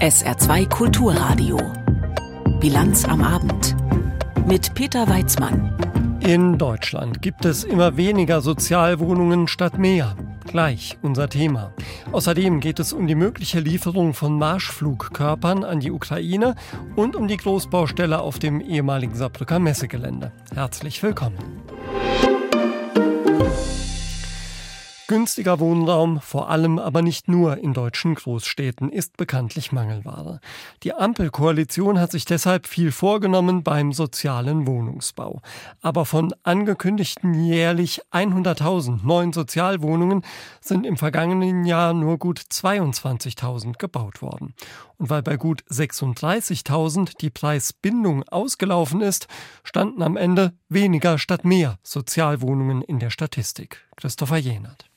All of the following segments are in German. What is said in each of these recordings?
SR2 Kulturradio. Bilanz am Abend. Mit Peter Weizmann. In Deutschland gibt es immer weniger Sozialwohnungen statt mehr. Gleich unser Thema. Außerdem geht es um die mögliche Lieferung von Marschflugkörpern an die Ukraine und um die Großbaustelle auf dem ehemaligen Saarbrücker Messegelände. Herzlich willkommen. Günstiger Wohnraum, vor allem aber nicht nur in deutschen Großstädten, ist bekanntlich Mangelware. Die Ampelkoalition hat sich deshalb viel vorgenommen beim sozialen Wohnungsbau. Aber von angekündigten jährlich 100.000 neuen Sozialwohnungen sind im vergangenen Jahr nur gut 22.000 gebaut worden. Und weil bei gut 36.000 die Preisbindung ausgelaufen ist, standen am Ende weniger statt mehr Sozialwohnungen in der Statistik. Christopher Jenert.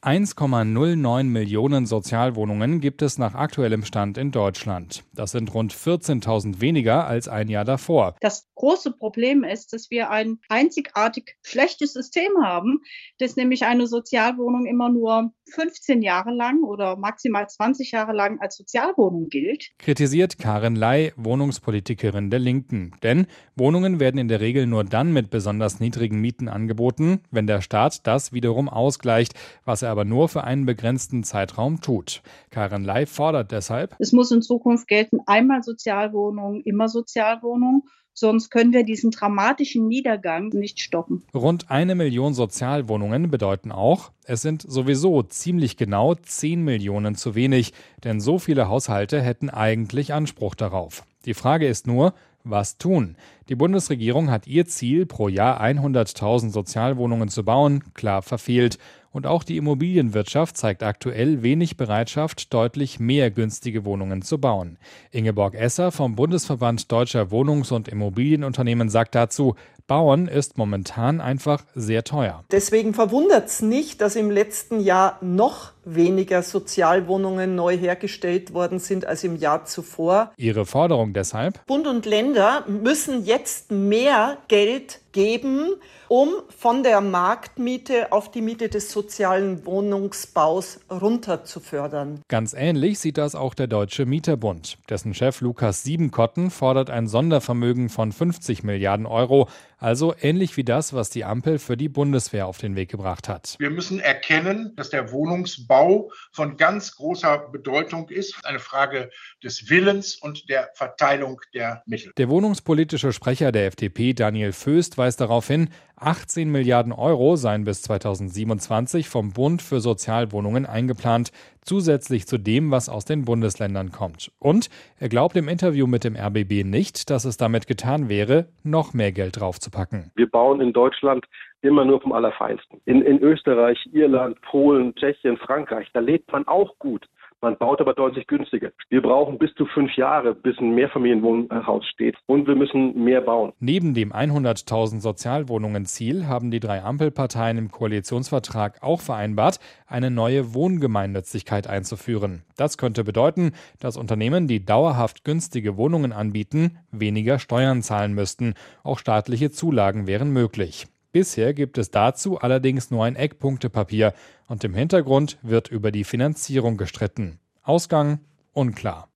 1,09 Millionen Sozialwohnungen gibt es nach aktuellem Stand in Deutschland. Das sind rund 14.000 weniger als ein Jahr davor. Das große Problem ist, dass wir ein einzigartig schlechtes System haben, dass nämlich eine Sozialwohnung immer nur 15 Jahre lang oder maximal 20 Jahre lang als Sozialwohnung gilt. Kritisiert Karin Ley, Wohnungspolitikerin der Linken. Denn Wohnungen werden in der Regel nur dann mit besonders niedrigen Mieten angeboten, wenn der Staat das wiederum ausgleicht, was er aber nur für einen begrenzten Zeitraum tut. Karin Ley fordert deshalb, es muss in Zukunft gelten, einmal Sozialwohnung, immer Sozialwohnung. Sonst können wir diesen dramatischen Niedergang nicht stoppen. Rund eine Million Sozialwohnungen bedeuten auch, es sind sowieso ziemlich genau 10 Millionen zu wenig, denn so viele Haushalte hätten eigentlich Anspruch darauf. Die Frage ist nur, was tun? Die Bundesregierung hat ihr Ziel, pro Jahr 100.000 Sozialwohnungen zu bauen, klar verfehlt. Und auch die Immobilienwirtschaft zeigt aktuell wenig Bereitschaft, deutlich mehr günstige Wohnungen zu bauen. Ingeborg Esser vom Bundesverband Deutscher Wohnungs- und Immobilienunternehmen sagt dazu, Bauen ist momentan einfach sehr teuer. Deswegen verwundert es nicht, dass im letzten Jahr noch weniger Sozialwohnungen neu hergestellt worden sind als im Jahr zuvor. Ihre Forderung deshalb? Bund und Länder müssen jetzt mehr Geld geben, um von der Marktmiete auf die Miete des sozialen Wohnungsbaus runter zu fördern. Ganz ähnlich sieht das auch der Deutsche Mieterbund. Dessen Chef Lukas Siebenkotten fordert ein Sondervermögen von 50 Milliarden Euro, also ähnlich wie das, was die Ampel für die Bundeswehr auf den Weg gebracht hat. Wir müssen erkennen, dass der Wohnungsbau von ganz großer Bedeutung ist. Eine Frage des Willens und der Verteilung der Mittel. Der wohnungspolitische Sprecher der FDP, Daniel Föst, weist darauf hin, 18 Milliarden Euro seien bis 2027 vom Bund für Sozialwohnungen eingeplant, zusätzlich zu dem, was aus den Bundesländern kommt. Und er glaubt im Interview mit dem RBB nicht, dass es damit getan wäre, noch mehr Geld draufzupacken. Wir bauen in Deutschland immer nur vom Allerfeinsten. In, in Österreich, Irland, Polen, Tschechien, Frankreich, da lebt man auch gut. Man baut aber deutlich günstiger. Wir brauchen bis zu fünf Jahre, bis ein Mehrfamilienwohnhaus steht. Und wir müssen mehr bauen. Neben dem 100.000 Sozialwohnungen-Ziel haben die drei Ampelparteien im Koalitionsvertrag auch vereinbart, eine neue Wohngemeinnützigkeit einzuführen. Das könnte bedeuten, dass Unternehmen, die dauerhaft günstige Wohnungen anbieten, weniger Steuern zahlen müssten. Auch staatliche Zulagen wären möglich. Bisher gibt es dazu allerdings nur ein Eckpunktepapier und im Hintergrund wird über die Finanzierung gestritten. Ausgang unklar.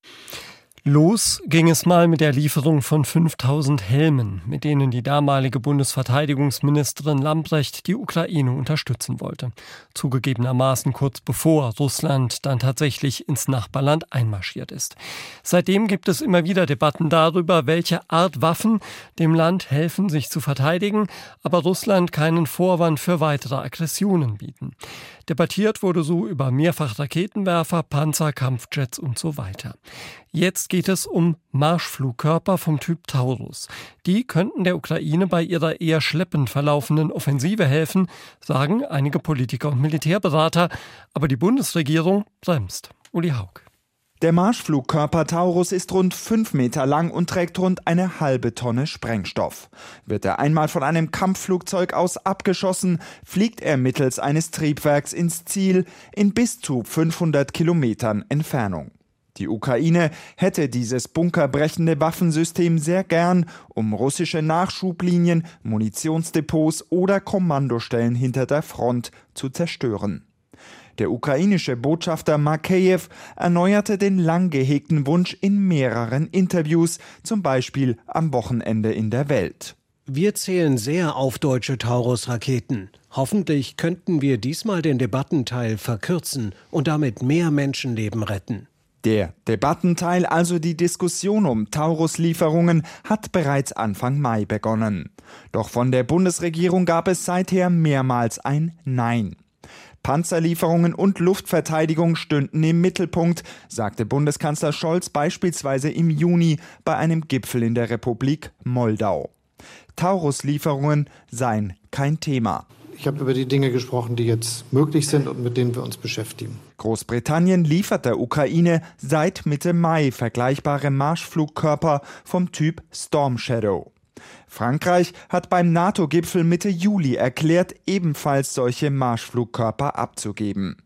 Los ging es mal mit der Lieferung von 5000 Helmen, mit denen die damalige Bundesverteidigungsministerin Lambrecht die Ukraine unterstützen wollte. Zugegebenermaßen kurz bevor Russland dann tatsächlich ins Nachbarland einmarschiert ist. Seitdem gibt es immer wieder Debatten darüber, welche Art Waffen dem Land helfen, sich zu verteidigen, aber Russland keinen Vorwand für weitere Aggressionen bieten. Debattiert wurde so über Mehrfachraketenwerfer, Panzer, Kampfjets und so weiter. Jetzt geht es um Marschflugkörper vom Typ Taurus. Die könnten der Ukraine bei ihrer eher schleppend verlaufenden Offensive helfen, sagen einige Politiker und Militärberater, aber die Bundesregierung bremst. Uli Haug. Der Marschflugkörper Taurus ist rund fünf Meter lang und trägt rund eine halbe Tonne Sprengstoff. Wird er einmal von einem Kampfflugzeug aus abgeschossen, fliegt er mittels eines Triebwerks ins Ziel in bis zu 500 Kilometern Entfernung. Die Ukraine hätte dieses bunkerbrechende Waffensystem sehr gern, um russische Nachschublinien, Munitionsdepots oder Kommandostellen hinter der Front zu zerstören. Der ukrainische Botschafter Makeyev erneuerte den lang gehegten Wunsch in mehreren Interviews, zum Beispiel am Wochenende in der Welt. Wir zählen sehr auf deutsche Taurus-Raketen. Hoffentlich könnten wir diesmal den Debattenteil verkürzen und damit mehr Menschenleben retten. Der Debattenteil, also die Diskussion um Taurus-Lieferungen, hat bereits Anfang Mai begonnen. Doch von der Bundesregierung gab es seither mehrmals ein Nein. Panzerlieferungen und Luftverteidigung stünden im Mittelpunkt, sagte Bundeskanzler Scholz beispielsweise im Juni bei einem Gipfel in der Republik Moldau. Taurus-Lieferungen seien kein Thema. Ich habe über die Dinge gesprochen, die jetzt möglich sind und mit denen wir uns beschäftigen. Großbritannien liefert der Ukraine seit Mitte Mai vergleichbare Marschflugkörper vom Typ Storm Shadow. Frankreich hat beim NATO-Gipfel Mitte Juli erklärt, ebenfalls solche Marschflugkörper abzugeben.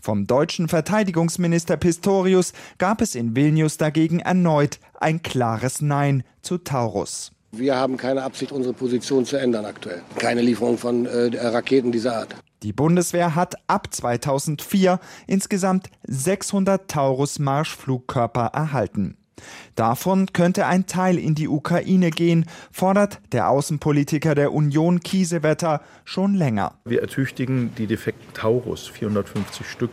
Vom deutschen Verteidigungsminister Pistorius gab es in Vilnius dagegen erneut ein klares Nein zu Taurus. Wir haben keine Absicht, unsere Position zu ändern aktuell. Keine Lieferung von äh, Raketen dieser Art. Die Bundeswehr hat ab 2004 insgesamt 600 Taurus-Marschflugkörper erhalten. Davon könnte ein Teil in die Ukraine gehen, fordert der Außenpolitiker der Union Kiesewetter schon länger. Wir ertüchtigen die defekten Taurus, 450 Stück,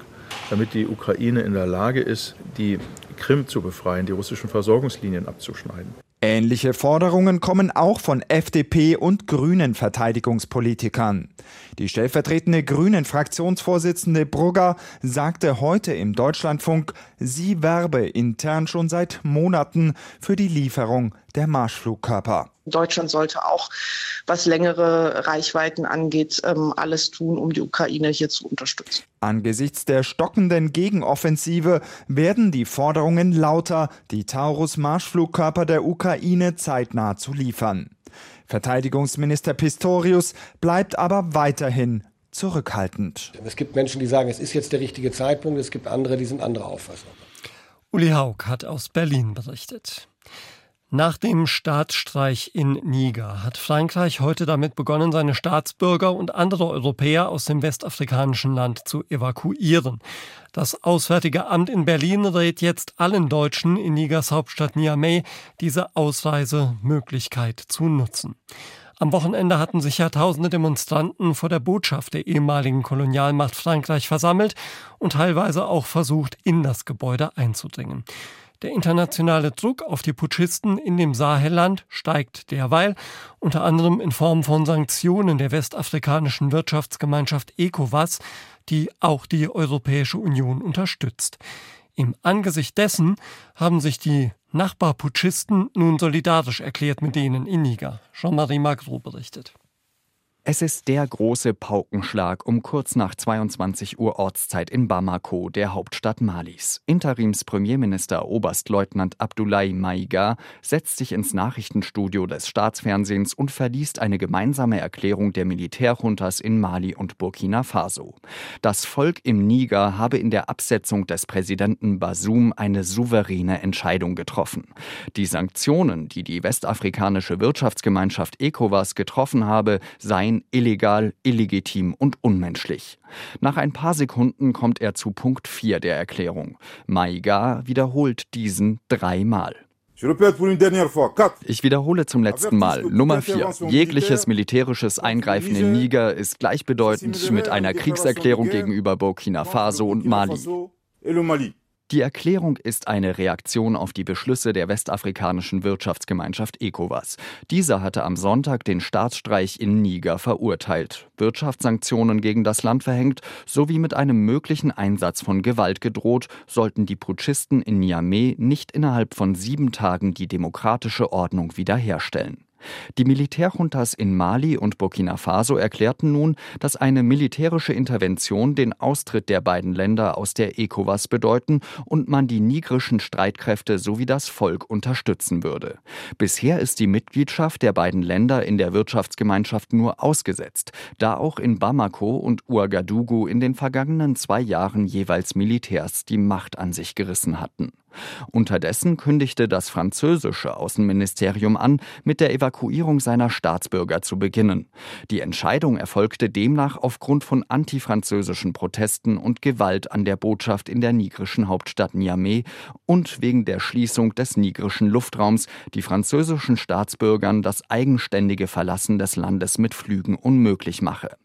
damit die Ukraine in der Lage ist, die Krim zu befreien, die russischen Versorgungslinien abzuschneiden. Ähnliche Forderungen kommen auch von FDP und Grünen Verteidigungspolitikern. Die stellvertretende Grünen Fraktionsvorsitzende Brugger sagte heute im Deutschlandfunk, sie werbe intern schon seit Monaten für die Lieferung der Marschflugkörper. Deutschland sollte auch, was längere Reichweiten angeht, ähm, alles tun, um die Ukraine hier zu unterstützen. Angesichts der stockenden Gegenoffensive werden die Forderungen lauter, die Taurus-Marschflugkörper der Ukraine zeitnah zu liefern. Verteidigungsminister Pistorius bleibt aber weiterhin zurückhaltend. Es gibt Menschen, die sagen, es ist jetzt der richtige Zeitpunkt, es gibt andere, die sind anderer Auffassung. Uli Haug hat aus Berlin berichtet. Nach dem Staatsstreich in Niger hat Frankreich heute damit begonnen, seine Staatsbürger und andere Europäer aus dem westafrikanischen Land zu evakuieren. Das Auswärtige Amt in Berlin rät jetzt allen Deutschen in Nigers Hauptstadt Niamey, diese Ausreisemöglichkeit zu nutzen. Am Wochenende hatten sich ja tausende Demonstranten vor der Botschaft der ehemaligen Kolonialmacht Frankreich versammelt und teilweise auch versucht, in das Gebäude einzudringen. Der internationale Druck auf die Putschisten in dem Sahelland steigt derweil, unter anderem in Form von Sanktionen der westafrikanischen Wirtschaftsgemeinschaft ECOWAS, die auch die Europäische Union unterstützt. Im Angesicht dessen haben sich die Nachbarputschisten nun solidarisch erklärt mit denen in Niger. Jean-Marie Magro berichtet. Es ist der große Paukenschlag um kurz nach 22 Uhr Ortszeit in Bamako, der Hauptstadt Malis. Interims-Premierminister Oberstleutnant Abdoulaye Maiga setzt sich ins Nachrichtenstudio des Staatsfernsehens und verliest eine gemeinsame Erklärung der Militärjuntas in Mali und Burkina Faso. Das Volk im Niger habe in der Absetzung des Präsidenten Basum eine souveräne Entscheidung getroffen. Die Sanktionen, die die westafrikanische Wirtschaftsgemeinschaft ECOWAS getroffen habe, seien seien illegal, illegitim und unmenschlich. Nach ein paar Sekunden kommt er zu Punkt 4 der Erklärung. Maiga wiederholt diesen dreimal. Ich wiederhole zum letzten Mal. Nummer 4. Jegliches militärisches Eingreifen in Niger ist gleichbedeutend mit einer Kriegserklärung gegenüber Burkina Faso und Mali. Die Erklärung ist eine Reaktion auf die Beschlüsse der westafrikanischen Wirtschaftsgemeinschaft ECOWAS. Diese hatte am Sonntag den Staatsstreich in Niger verurteilt, Wirtschaftssanktionen gegen das Land verhängt sowie mit einem möglichen Einsatz von Gewalt gedroht, sollten die Putschisten in Niamey nicht innerhalb von sieben Tagen die demokratische Ordnung wiederherstellen. Die Militärjuntas in Mali und Burkina Faso erklärten nun, dass eine militärische Intervention den Austritt der beiden Länder aus der ECOWAS bedeuten und man die nigrischen Streitkräfte sowie das Volk unterstützen würde. Bisher ist die Mitgliedschaft der beiden Länder in der Wirtschaftsgemeinschaft nur ausgesetzt, da auch in Bamako und Ouagadougou in den vergangenen zwei Jahren jeweils Militärs die Macht an sich gerissen hatten. Unterdessen kündigte das französische Außenministerium an, mit der Evakuierung seiner Staatsbürger zu beginnen. Die Entscheidung erfolgte demnach aufgrund von antifranzösischen Protesten und Gewalt an der Botschaft in der nigrischen Hauptstadt Niamey und wegen der Schließung des nigrischen Luftraums, die französischen Staatsbürgern das eigenständige Verlassen des Landes mit Flügen unmöglich mache.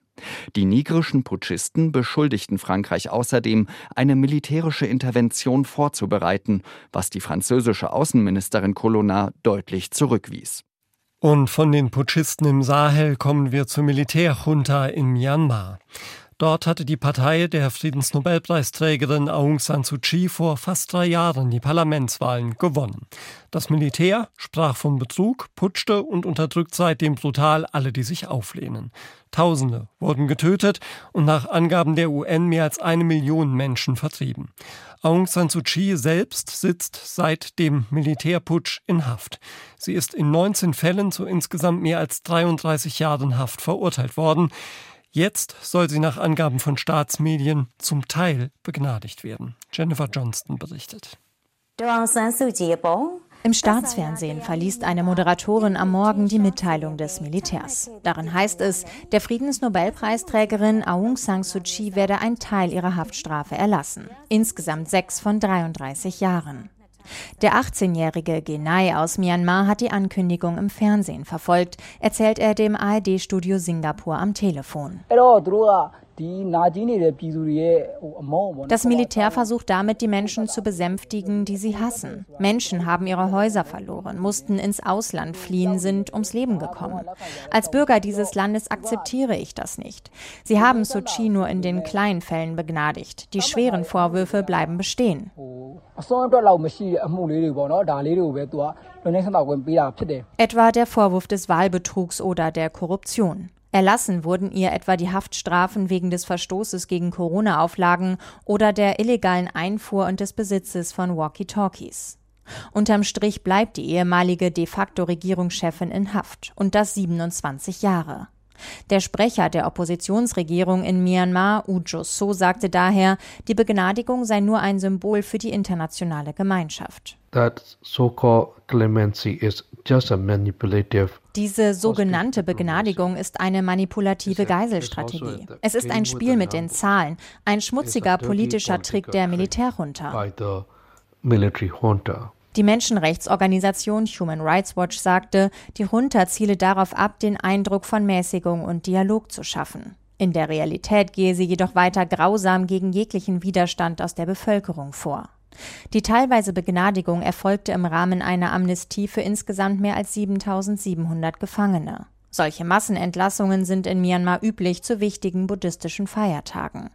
Die nigrischen Putschisten beschuldigten Frankreich außerdem, eine militärische Intervention vorzubereiten, was die französische Außenministerin Colonna deutlich zurückwies. Und von den Putschisten im Sahel kommen wir zur Militärjunta in Myanmar. Dort hatte die Partei der Friedensnobelpreisträgerin Aung San Suu Kyi vor fast drei Jahren die Parlamentswahlen gewonnen. Das Militär sprach von Betrug, putschte und unterdrückt seitdem brutal alle, die sich auflehnen. Tausende wurden getötet und nach Angaben der UN mehr als eine Million Menschen vertrieben. Aung San Suu Kyi selbst sitzt seit dem Militärputsch in Haft. Sie ist in 19 Fällen zu insgesamt mehr als 33 Jahren Haft verurteilt worden. Jetzt soll sie nach Angaben von Staatsmedien zum Teil begnadigt werden. Jennifer Johnston berichtet. Im Staatsfernsehen verliest eine Moderatorin am Morgen die Mitteilung des Militärs. Darin heißt es, der Friedensnobelpreisträgerin Aung San Suu Kyi werde ein Teil ihrer Haftstrafe erlassen. Insgesamt sechs von 33 Jahren. Der 18-jährige Genai aus Myanmar hat die Ankündigung im Fernsehen verfolgt, erzählt er dem ARD-Studio Singapur am Telefon. Das Militär versucht damit, die Menschen zu besänftigen, die sie hassen. Menschen haben ihre Häuser verloren, mussten ins Ausland fliehen, sind ums Leben gekommen. Als Bürger dieses Landes akzeptiere ich das nicht. Sie haben Suu Kyi nur in den kleinen Fällen begnadigt. Die schweren Vorwürfe bleiben bestehen. Etwa der Vorwurf des Wahlbetrugs oder der Korruption. Erlassen wurden ihr etwa die Haftstrafen wegen des Verstoßes gegen Corona-Auflagen oder der illegalen Einfuhr und des Besitzes von Walkie-Talkies. Unterm Strich bleibt die ehemalige de facto Regierungschefin in Haft und das 27 Jahre. Der Sprecher der Oppositionsregierung in Myanmar, Ujo So, sagte daher, die Begnadigung sei nur ein Symbol für die internationale Gemeinschaft. Diese sogenannte Begnadigung ist eine manipulative Geiselstrategie. Es ist ein Spiel mit den Zahlen, ein schmutziger politischer Trick der Militärjunta. Die Menschenrechtsorganisation Human Rights Watch sagte, die Junta ziele darauf ab, den Eindruck von Mäßigung und Dialog zu schaffen. In der Realität gehe sie jedoch weiter grausam gegen jeglichen Widerstand aus der Bevölkerung vor. Die teilweise Begnadigung erfolgte im Rahmen einer Amnestie für insgesamt mehr als 7700 Gefangene. Solche Massenentlassungen sind in Myanmar üblich zu wichtigen buddhistischen Feiertagen.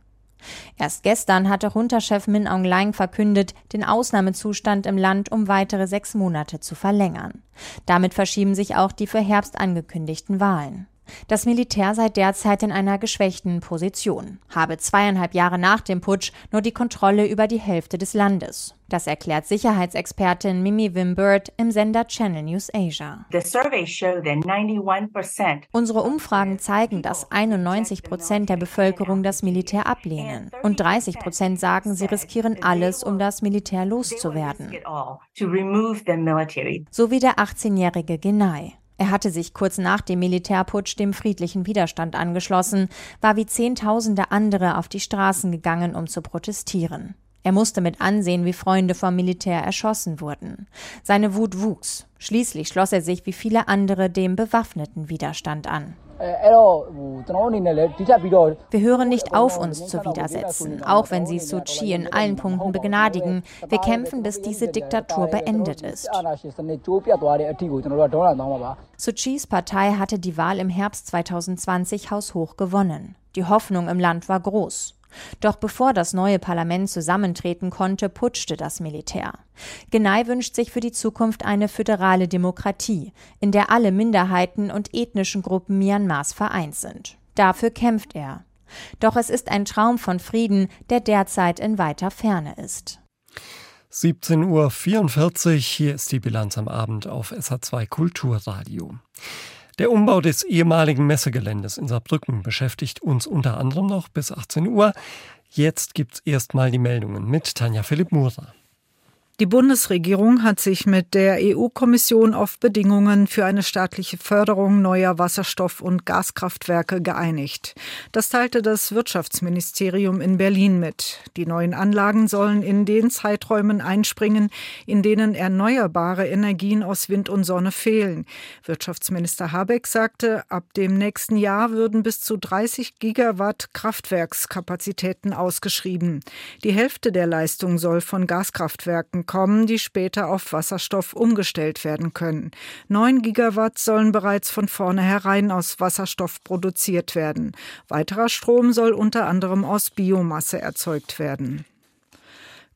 Erst gestern hatte Junta-Chef Min Aung Hlaing verkündet, den Ausnahmezustand im Land um weitere sechs Monate zu verlängern. Damit verschieben sich auch die für Herbst angekündigten Wahlen. Das Militär sei derzeit in einer geschwächten Position, habe zweieinhalb Jahre nach dem Putsch nur die Kontrolle über die Hälfte des Landes. Das erklärt Sicherheitsexpertin Mimi Wimbird im Sender Channel News Asia. Unsere Umfragen zeigen, dass 91 Prozent der Bevölkerung das Militär ablehnen und 30 Prozent sagen, sie riskieren alles, um das Militär loszuwerden. So wie der 18-jährige Genai. Er hatte sich kurz nach dem Militärputsch dem friedlichen Widerstand angeschlossen, war wie Zehntausende andere auf die Straßen gegangen, um zu protestieren. Er musste mit ansehen, wie Freunde vom Militär erschossen wurden. Seine Wut wuchs. Schließlich schloss er sich wie viele andere dem bewaffneten Widerstand an. Wir hören nicht auf, uns zu widersetzen, auch wenn sie Suu Kyi in allen Punkten begnadigen. Wir kämpfen, bis diese Diktatur beendet ist. Suu Kyis Partei hatte die Wahl im Herbst 2020 haushoch gewonnen. Die Hoffnung im Land war groß. Doch bevor das neue Parlament zusammentreten konnte, putschte das Militär. Genei wünscht sich für die Zukunft eine föderale Demokratie, in der alle Minderheiten und ethnischen Gruppen Myanmars vereint sind. Dafür kämpft er. Doch es ist ein Traum von Frieden, der derzeit in weiter Ferne ist. 17.44 Uhr, hier ist die Bilanz am Abend auf SA2 Kulturradio. Der Umbau des ehemaligen Messegeländes in Saarbrücken beschäftigt uns unter anderem noch bis 18 Uhr. Jetzt gibt's erstmal die Meldungen mit Tanja Philipp Murer. Die Bundesregierung hat sich mit der EU-Kommission auf Bedingungen für eine staatliche Förderung neuer Wasserstoff- und Gaskraftwerke geeinigt. Das teilte das Wirtschaftsministerium in Berlin mit. Die neuen Anlagen sollen in den Zeiträumen einspringen, in denen erneuerbare Energien aus Wind und Sonne fehlen. Wirtschaftsminister Habeck sagte, ab dem nächsten Jahr würden bis zu 30 Gigawatt Kraftwerkskapazitäten ausgeschrieben. Die Hälfte der Leistung soll von Gaskraftwerken kommen, die später auf Wasserstoff umgestellt werden können. Neun Gigawatt sollen bereits von vornherein aus Wasserstoff produziert werden. Weiterer Strom soll unter anderem aus Biomasse erzeugt werden.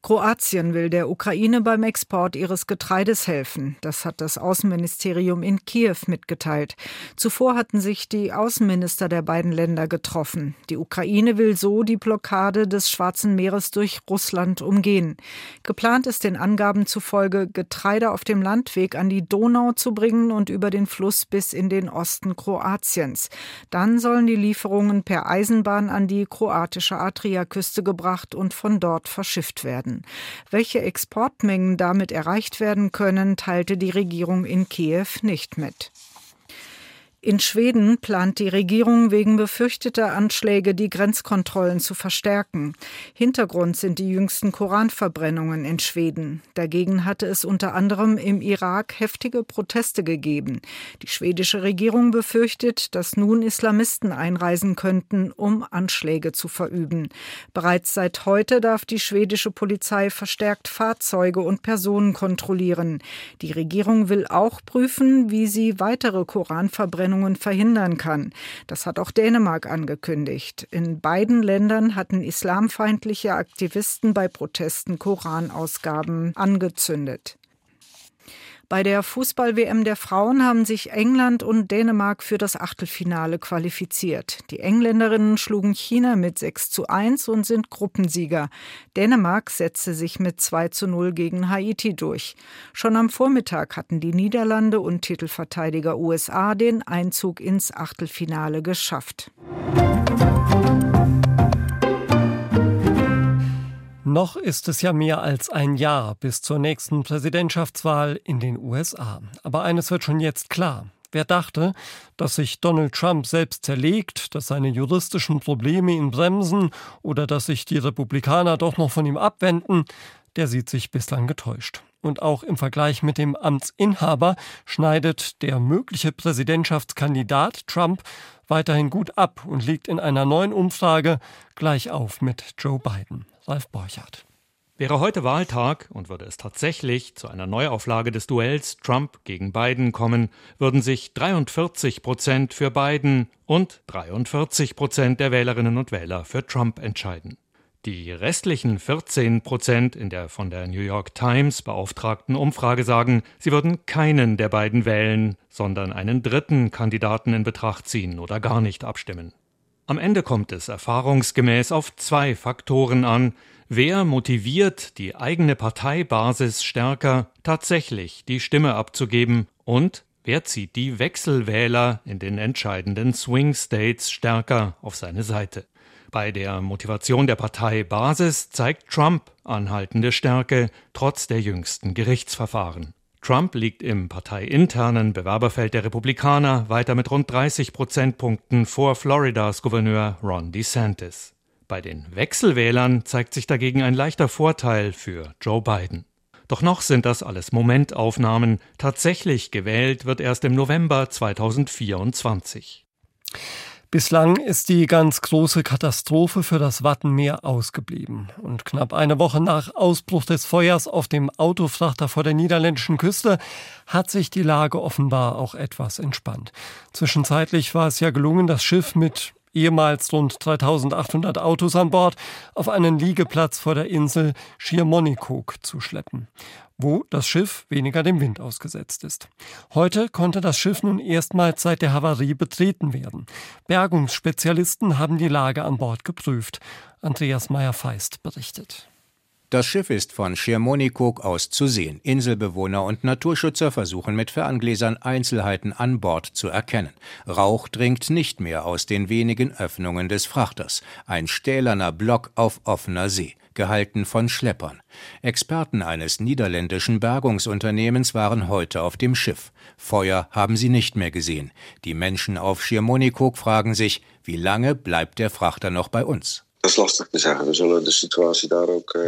Kroatien will der Ukraine beim Export ihres Getreides helfen. Das hat das Außenministerium in Kiew mitgeteilt. Zuvor hatten sich die Außenminister der beiden Länder getroffen. Die Ukraine will so die Blockade des Schwarzen Meeres durch Russland umgehen. Geplant ist den Angaben zufolge, Getreide auf dem Landweg an die Donau zu bringen und über den Fluss bis in den Osten Kroatiens. Dann sollen die Lieferungen per Eisenbahn an die kroatische Adriaküste gebracht und von dort verschifft werden. Welche Exportmengen damit erreicht werden können, teilte die Regierung in Kiew nicht mit. In Schweden plant die Regierung wegen befürchteter Anschläge die Grenzkontrollen zu verstärken. Hintergrund sind die jüngsten Koranverbrennungen in Schweden. Dagegen hatte es unter anderem im Irak heftige Proteste gegeben. Die schwedische Regierung befürchtet, dass nun Islamisten einreisen könnten, um Anschläge zu verüben. Bereits seit heute darf die schwedische Polizei verstärkt Fahrzeuge und Personen kontrollieren. Die Regierung will auch prüfen, wie sie weitere Koranverbrennungen Verbrennungen verhindern kann. Das hat auch Dänemark angekündigt. In beiden Ländern hatten islamfeindliche Aktivisten bei Protesten Koranausgaben angezündet. Bei der Fußball-WM der Frauen haben sich England und Dänemark für das Achtelfinale qualifiziert. Die Engländerinnen schlugen China mit 6 zu 1 und sind Gruppensieger. Dänemark setzte sich mit 2 zu 0 gegen Haiti durch. Schon am Vormittag hatten die Niederlande und Titelverteidiger USA den Einzug ins Achtelfinale geschafft. Noch ist es ja mehr als ein Jahr bis zur nächsten Präsidentschaftswahl in den USA. Aber eines wird schon jetzt klar. Wer dachte, dass sich Donald Trump selbst zerlegt, dass seine juristischen Probleme ihn bremsen oder dass sich die Republikaner doch noch von ihm abwenden, der sieht sich bislang getäuscht. Und auch im Vergleich mit dem Amtsinhaber schneidet der mögliche Präsidentschaftskandidat Trump weiterhin gut ab und liegt in einer neuen Umfrage gleich auf mit Joe Biden. Ralf Borchardt. Wäre heute Wahltag und würde es tatsächlich zu einer Neuauflage des Duells Trump gegen Biden kommen, würden sich 43 Prozent für Biden und 43 Prozent der Wählerinnen und Wähler für Trump entscheiden. Die restlichen 14 Prozent in der von der New York Times beauftragten Umfrage sagen, sie würden keinen der beiden wählen, sondern einen dritten Kandidaten in Betracht ziehen oder gar nicht abstimmen. Am Ende kommt es erfahrungsgemäß auf zwei Faktoren an. Wer motiviert die eigene Parteibasis stärker, tatsächlich die Stimme abzugeben und wer zieht die Wechselwähler in den entscheidenden Swing States stärker auf seine Seite. Bei der Motivation der Parteibasis zeigt Trump anhaltende Stärke trotz der jüngsten Gerichtsverfahren. Trump liegt im parteiinternen Bewerberfeld der Republikaner weiter mit rund 30 Prozentpunkten vor Floridas Gouverneur Ron DeSantis. Bei den Wechselwählern zeigt sich dagegen ein leichter Vorteil für Joe Biden. Doch noch sind das alles Momentaufnahmen. Tatsächlich gewählt wird erst im November 2024. Bislang ist die ganz große Katastrophe für das Wattenmeer ausgeblieben. Und knapp eine Woche nach Ausbruch des Feuers auf dem Autofrachter vor der niederländischen Küste hat sich die Lage offenbar auch etwas entspannt. Zwischenzeitlich war es ja gelungen, das Schiff mit ehemals rund 3800 Autos an Bord auf einen Liegeplatz vor der Insel Schiermonnikoog zu schleppen wo das Schiff weniger dem Wind ausgesetzt ist. Heute konnte das Schiff nun erstmals seit der Havarie betreten werden. Bergungsspezialisten haben die Lage an Bord geprüft. Andreas Meyer-Feist berichtet. Das Schiff ist von Schirmonikog aus zu sehen. Inselbewohner und Naturschützer versuchen mit Ferngläsern Einzelheiten an Bord zu erkennen. Rauch dringt nicht mehr aus den wenigen Öffnungen des Frachters. Ein stählerner Block auf offener See. gehalten von Schleppern. Experten eines niederländischen Bergungsunternehmens waren heute auf dem Schiff. Feuer haben sie nicht mehr gesehen. Die Menschen auf Schiermonnikoog fragen sich, wie lange bleibt der Frachter noch bei uns?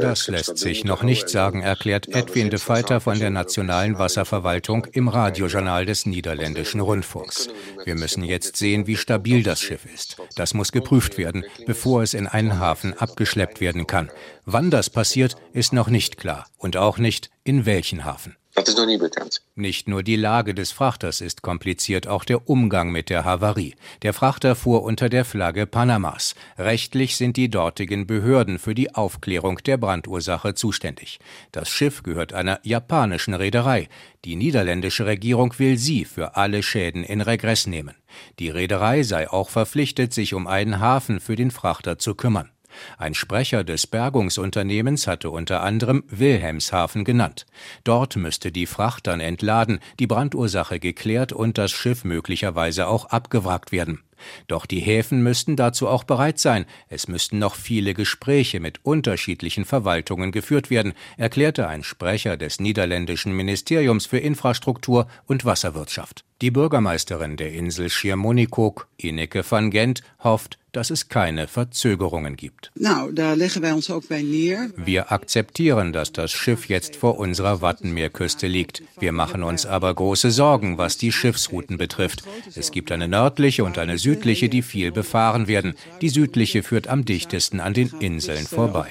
Das lässt sich noch nicht sagen, erklärt Edwin de Feiter von der Nationalen Wasserverwaltung im Radiojournal des Niederländischen Rundfunks. Wir müssen jetzt sehen, wie stabil das Schiff ist. Das muss geprüft werden, bevor es in einen Hafen abgeschleppt werden kann. Wann das passiert, ist noch nicht klar und auch nicht in welchen Hafen. Das ist noch nie bekannt. Nicht nur die Lage des Frachters ist kompliziert, auch der Umgang mit der Havarie. Der Frachter fuhr unter der Flagge Panamas. Rechtlich sind die dortigen Behörden für die Aufklärung der Brandursache zuständig. Das Schiff gehört einer japanischen Reederei. Die niederländische Regierung will sie für alle Schäden in Regress nehmen. Die Reederei sei auch verpflichtet, sich um einen Hafen für den Frachter zu kümmern. Ein Sprecher des Bergungsunternehmens hatte unter anderem Wilhelmshaven genannt. Dort müsste die Fracht dann entladen, die Brandursache geklärt und das Schiff möglicherweise auch abgewrackt werden. Doch die Häfen müssten dazu auch bereit sein. Es müssten noch viele Gespräche mit unterschiedlichen Verwaltungen geführt werden, erklärte ein Sprecher des niederländischen Ministeriums für Infrastruktur und Wasserwirtschaft. Die Bürgermeisterin der Insel Schiermonnikoog, Ineke van Gent, hofft, dass es keine Verzögerungen gibt. Wir akzeptieren, dass das Schiff jetzt vor unserer Wattenmeerküste liegt. Wir machen uns aber große Sorgen, was die Schiffsrouten betrifft. Es gibt eine nördliche und eine südliche, die viel befahren werden. Die südliche führt am dichtesten an den Inseln vorbei.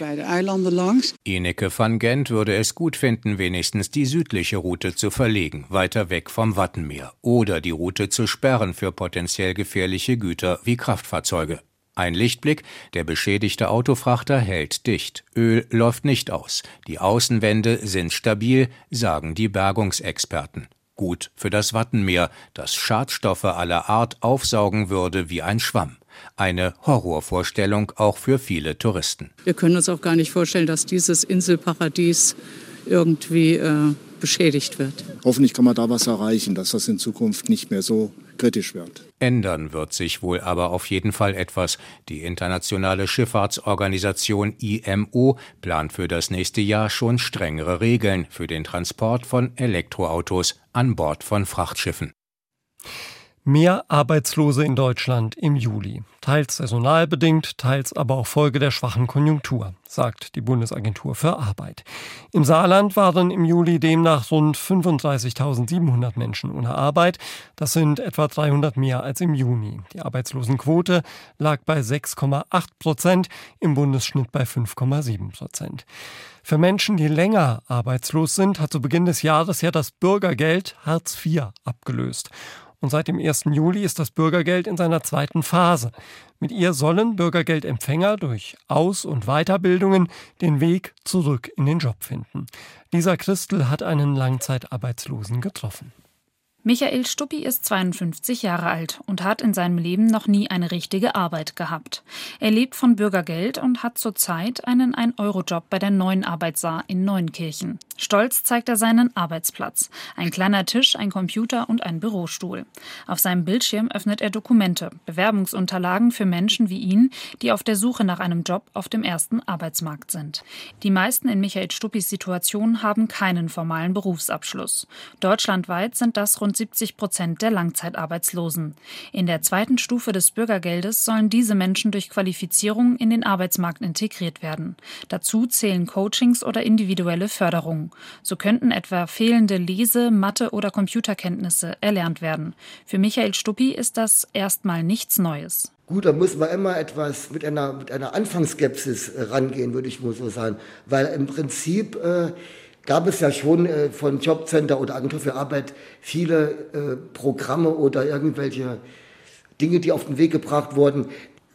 Ineke van Gent würde es gut finden, wenigstens die südliche Route zu verlegen, weiter weg vom Wattenmeer, oder die Route zu sperren für potenziell gefährliche Güter wie Kraftfahrzeuge. Ein Lichtblick, der beschädigte Autofrachter hält dicht. Öl läuft nicht aus. Die Außenwände sind stabil, sagen die Bergungsexperten. Gut für das Wattenmeer, das Schadstoffe aller Art aufsaugen würde wie ein Schwamm. Eine Horrorvorstellung auch für viele Touristen. Wir können uns auch gar nicht vorstellen, dass dieses Inselparadies irgendwie äh, beschädigt wird. Hoffentlich kann man da was erreichen, dass das in Zukunft nicht mehr so kritisch wird. Ändern wird sich wohl aber auf jeden Fall etwas. Die internationale Schifffahrtsorganisation IMO plant für das nächste Jahr schon strengere Regeln für den Transport von Elektroautos an Bord von Frachtschiffen. Mehr Arbeitslose in Deutschland im Juli. Teils saisonal bedingt, teils aber auch Folge der schwachen Konjunktur, sagt die Bundesagentur für Arbeit. Im Saarland waren im Juli demnach rund 35.700 Menschen ohne Arbeit. Das sind etwa 300 mehr als im Juni. Die Arbeitslosenquote lag bei 6,8 Prozent, im Bundesschnitt bei 5,7 Prozent. Für Menschen, die länger arbeitslos sind, hat zu Beginn des Jahres ja das Bürgergeld Hartz IV abgelöst und seit dem 1. Juli ist das Bürgergeld in seiner zweiten Phase. Mit ihr sollen Bürgergeldempfänger durch Aus- und Weiterbildungen den Weg zurück in den Job finden. Lisa Christel hat einen Langzeitarbeitslosen getroffen. Michael Stuppi ist 52 Jahre alt und hat in seinem Leben noch nie eine richtige Arbeit gehabt. Er lebt von Bürgergeld und hat zurzeit einen 1-Euro-Job bei der neuen Arbeitssaar in Neunkirchen. Stolz zeigt er seinen Arbeitsplatz. Ein kleiner Tisch, ein Computer und ein Bürostuhl. Auf seinem Bildschirm öffnet er Dokumente, Bewerbungsunterlagen für Menschen wie ihn, die auf der Suche nach einem Job auf dem ersten Arbeitsmarkt sind. Die meisten in Michael Stuppis Situation haben keinen formalen Berufsabschluss. Deutschlandweit sind das rund 70 Prozent der Langzeitarbeitslosen. In der zweiten Stufe des Bürgergeldes sollen diese Menschen durch Qualifizierung in den Arbeitsmarkt integriert werden. Dazu zählen Coachings oder individuelle So könnten etwa fehlende Lese-, Mathe- oder Computerkenntnisse erlernt werden. Für Michael Stuppi ist das erstmal nichts Neues. Gut, da muss man immer etwas mit einer, mit einer Anfangsskepsis rangehen, würde ich mal so sagen. Weil im Prinzip äh, gab es ja schon äh, von Jobcenter oder Agentur für Arbeit viele äh, Programme oder irgendwelche Dinge, die auf den Weg gebracht wurden.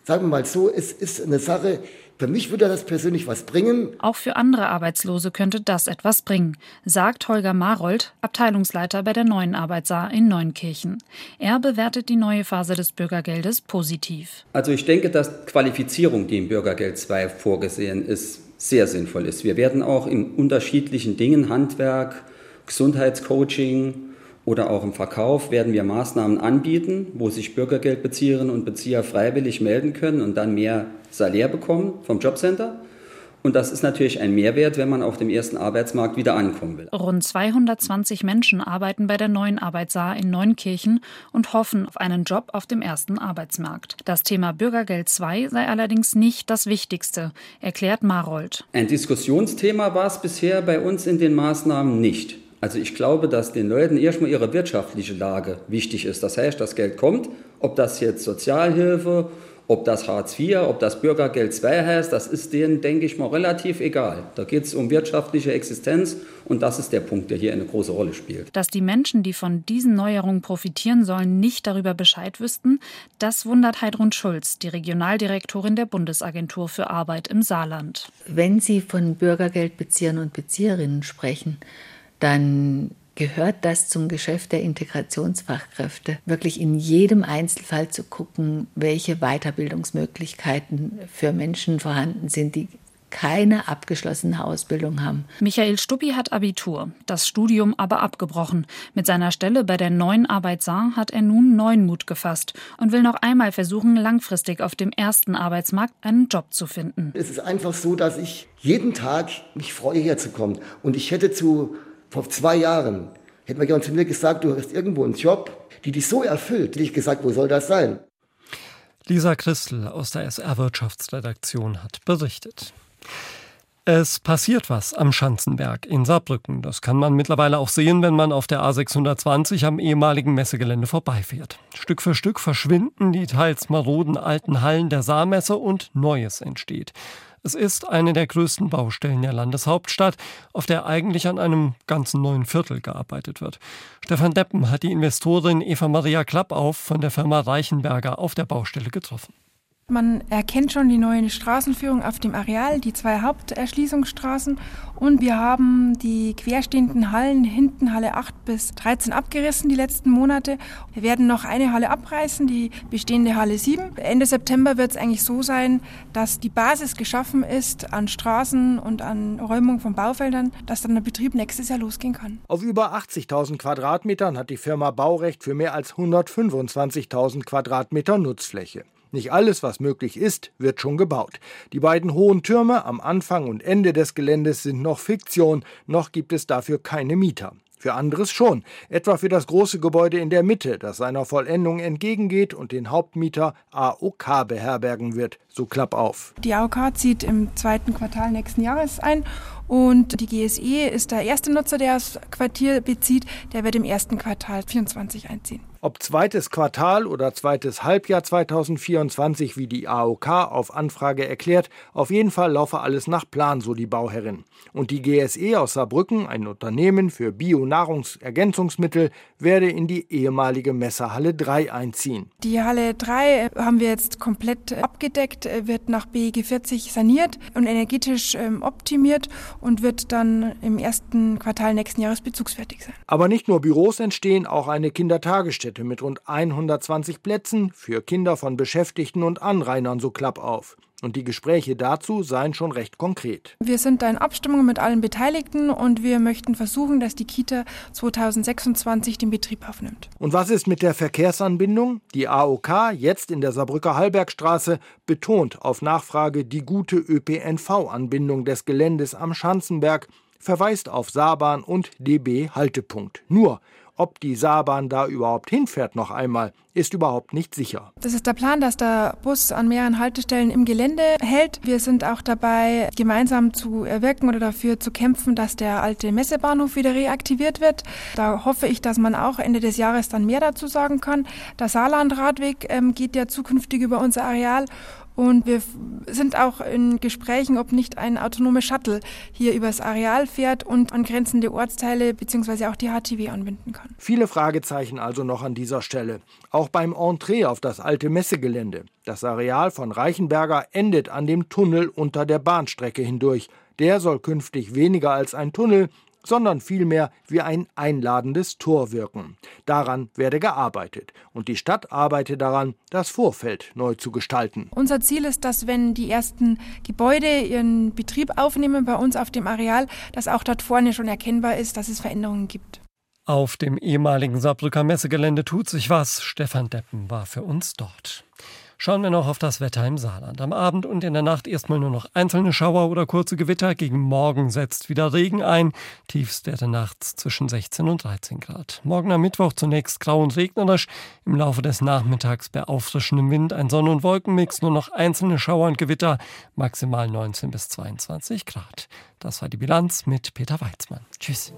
Sagen wir mal so, es ist eine Sache, für mich würde das persönlich was bringen. Auch für andere Arbeitslose könnte das etwas bringen, sagt Holger Marold, Abteilungsleiter bei der neuen Arbeitssaar in Neunkirchen. Er bewertet die neue Phase des Bürgergeldes positiv. Also ich denke, dass Qualifizierung, die im Bürgergeld 2 vorgesehen ist, sehr sinnvoll ist. Wir werden auch in unterschiedlichen Dingen, Handwerk, Gesundheitscoaching oder auch im Verkauf, werden wir Maßnahmen anbieten, wo sich Bürgergeldbezieherinnen und Bezieher freiwillig melden können und dann mehr Salär bekommen vom Jobcenter. Und das ist natürlich ein Mehrwert, wenn man auf dem ersten Arbeitsmarkt wieder ankommen will. Rund 220 Menschen arbeiten bei der neuen Arbeitssaar in Neunkirchen und hoffen auf einen Job auf dem ersten Arbeitsmarkt. Das Thema Bürgergeld 2 sei allerdings nicht das Wichtigste, erklärt Marold. Ein Diskussionsthema war es bisher bei uns in den Maßnahmen nicht. Also ich glaube, dass den Leuten erstmal ihre wirtschaftliche Lage wichtig ist. Das heißt, das Geld kommt, ob das jetzt Sozialhilfe ob das Hartz IV, ob das Bürgergeld II heißt, das ist denen, denke ich mal, relativ egal. Da geht es um wirtschaftliche Existenz und das ist der Punkt, der hier eine große Rolle spielt. Dass die Menschen, die von diesen Neuerungen profitieren sollen, nicht darüber Bescheid wüssten, das wundert Heidrun Schulz, die Regionaldirektorin der Bundesagentur für Arbeit im Saarland. Wenn Sie von Bürgergeldbeziehern und Bezieherinnen sprechen, dann gehört das zum Geschäft der Integrationsfachkräfte, wirklich in jedem Einzelfall zu gucken, welche Weiterbildungsmöglichkeiten für Menschen vorhanden sind, die keine abgeschlossene Ausbildung haben. Michael Stuppi hat Abitur, das Studium aber abgebrochen. Mit seiner Stelle bei der neuen Arbeit Saar hat er nun neuen Mut gefasst und will noch einmal versuchen, langfristig auf dem ersten Arbeitsmarkt einen Job zu finden. Es ist einfach so, dass ich jeden Tag mich freue, herzukommen. Und ich hätte zu vor zwei Jahren hätte man jemand zu mir gesagt, du hast irgendwo einen Job, die dich so erfüllt. Hätte ich gesagt, wo soll das sein? Lisa Christel aus der SR Wirtschaftsredaktion hat berichtet. Es passiert was am Schanzenberg in Saarbrücken. Das kann man mittlerweile auch sehen, wenn man auf der A620 am ehemaligen Messegelände vorbeifährt. Stück für Stück verschwinden die teils maroden alten Hallen der Saarmesse und Neues entsteht. Es ist eine der größten Baustellen der Landeshauptstadt, auf der eigentlich an einem ganzen neuen Viertel gearbeitet wird. Stefan Deppen hat die Investorin Eva Maria Klappauf von der Firma Reichenberger auf der Baustelle getroffen. Man erkennt schon die neue Straßenführung auf dem Areal, die zwei Haupterschließungsstraßen. Und wir haben die querstehenden Hallen, hinten Halle 8 bis 13 abgerissen die letzten Monate. Wir werden noch eine Halle abreißen, die bestehende Halle 7. Ende September wird es eigentlich so sein, dass die Basis geschaffen ist an Straßen und an Räumung von Baufeldern, dass dann der Betrieb nächstes Jahr losgehen kann. Auf über 80.000 Quadratmetern hat die Firma Baurecht für mehr als 125.000 Quadratmeter Nutzfläche. Nicht alles, was möglich ist, wird schon gebaut. Die beiden hohen Türme am Anfang und Ende des Geländes sind noch Fiktion, noch gibt es dafür keine Mieter. Für anderes schon, etwa für das große Gebäude in der Mitte, das seiner Vollendung entgegengeht und den Hauptmieter AOK beherbergen wird, so klapp auf. Die AOK zieht im zweiten Quartal nächsten Jahres ein und die GSE ist der erste Nutzer, der das Quartier bezieht, der wird im ersten Quartal 24 einziehen. Ob zweites Quartal oder zweites Halbjahr 2024, wie die AOK auf Anfrage erklärt, auf jeden Fall laufe alles nach Plan, so die Bauherrin. Und die GSE aus Saarbrücken, ein Unternehmen für Bio-Nahrungsergänzungsmittel, werde in die ehemalige Messerhalle 3 einziehen. Die Halle 3 haben wir jetzt komplett abgedeckt, wird nach BEG 40 saniert und energetisch ähm, optimiert und wird dann im ersten Quartal nächsten Jahres bezugsfertig sein. Aber nicht nur Büros entstehen, auch eine Kindertagesstätte Wohnstätte mit rund 120 Plätzen für Kinder von Beschäftigten und Anrainern so klapp auf. Und die Gespräche dazu seien schon recht konkret. Wir sind da in Abstimmung mit allen Beteiligten und wir möchten versuchen, dass die Kita 2026 den Betrieb aufnimmt. Und was ist mit der Verkehrsanbindung? Die AOK, jetzt in der Saarbrücker Hallbergstraße, betont auf Nachfrage die gute ÖPNV-Anbindung des Geländes am Schanzenberg, verweist auf Saarbahn und DB Haltepunkt. Nur ob die Saarbahn da überhaupt hinfährt noch einmal, ist überhaupt nicht sicher. Das ist der Plan, dass der Bus an mehreren Haltestellen im Gelände hält. Wir sind auch dabei, gemeinsam zu erwirken oder dafür zu kämpfen, dass der alte Messebahnhof wieder reaktiviert wird. Da hoffe ich, dass man auch Ende des Jahres dann mehr dazu sagen kann. Der Saarlandradweg ähm, geht ja zukünftig über unser Areal und wir sind auch in Gesprächen, ob nicht ein autonomes Shuttle hier übers Areal fährt und angrenzende Ortsteile bzw. auch die HTW anbinden kann. Viele Fragezeichen also noch an dieser Stelle. Auch beim Entree auf das alte Messegelände. Das Areal von Reichenberger endet an dem Tunnel unter der Bahnstrecke hindurch. Der soll künftig weniger als ein Tunnel, sondern vielmehr wie ein einladendes Tor wirken. Daran werde gearbeitet und die Stadt arbeite daran, das Vorfeld neu zu gestalten. Unser Ziel ist, dass wenn die ersten Gebäude ihren Betrieb aufnehmen bei uns auf dem Areal, dass auch dort vorne schon erkennbar ist, dass es Veränderungen gibt. Auf dem ehemaligen Saarbrücker Messegelände tut sich was. Stefan Deppen war für uns dort. Schauen wir noch auf das Wetter im Saarland. Am Abend und in der Nacht erstmal nur noch einzelne Schauer oder kurze Gewitter. Gegen Morgen setzt wieder Regen ein. Tiefstwerte nachts zwischen 16 und 13 Grad. Morgen am Mittwoch zunächst grau und regnerisch. Im Laufe des Nachmittags bei auffrischendem Wind ein Sonne- und Wolkenmix. Nur noch einzelne Schauer und Gewitter. Maximal 19 bis 22 Grad. Das war die Bilanz mit Peter Weizmann. Tschüss.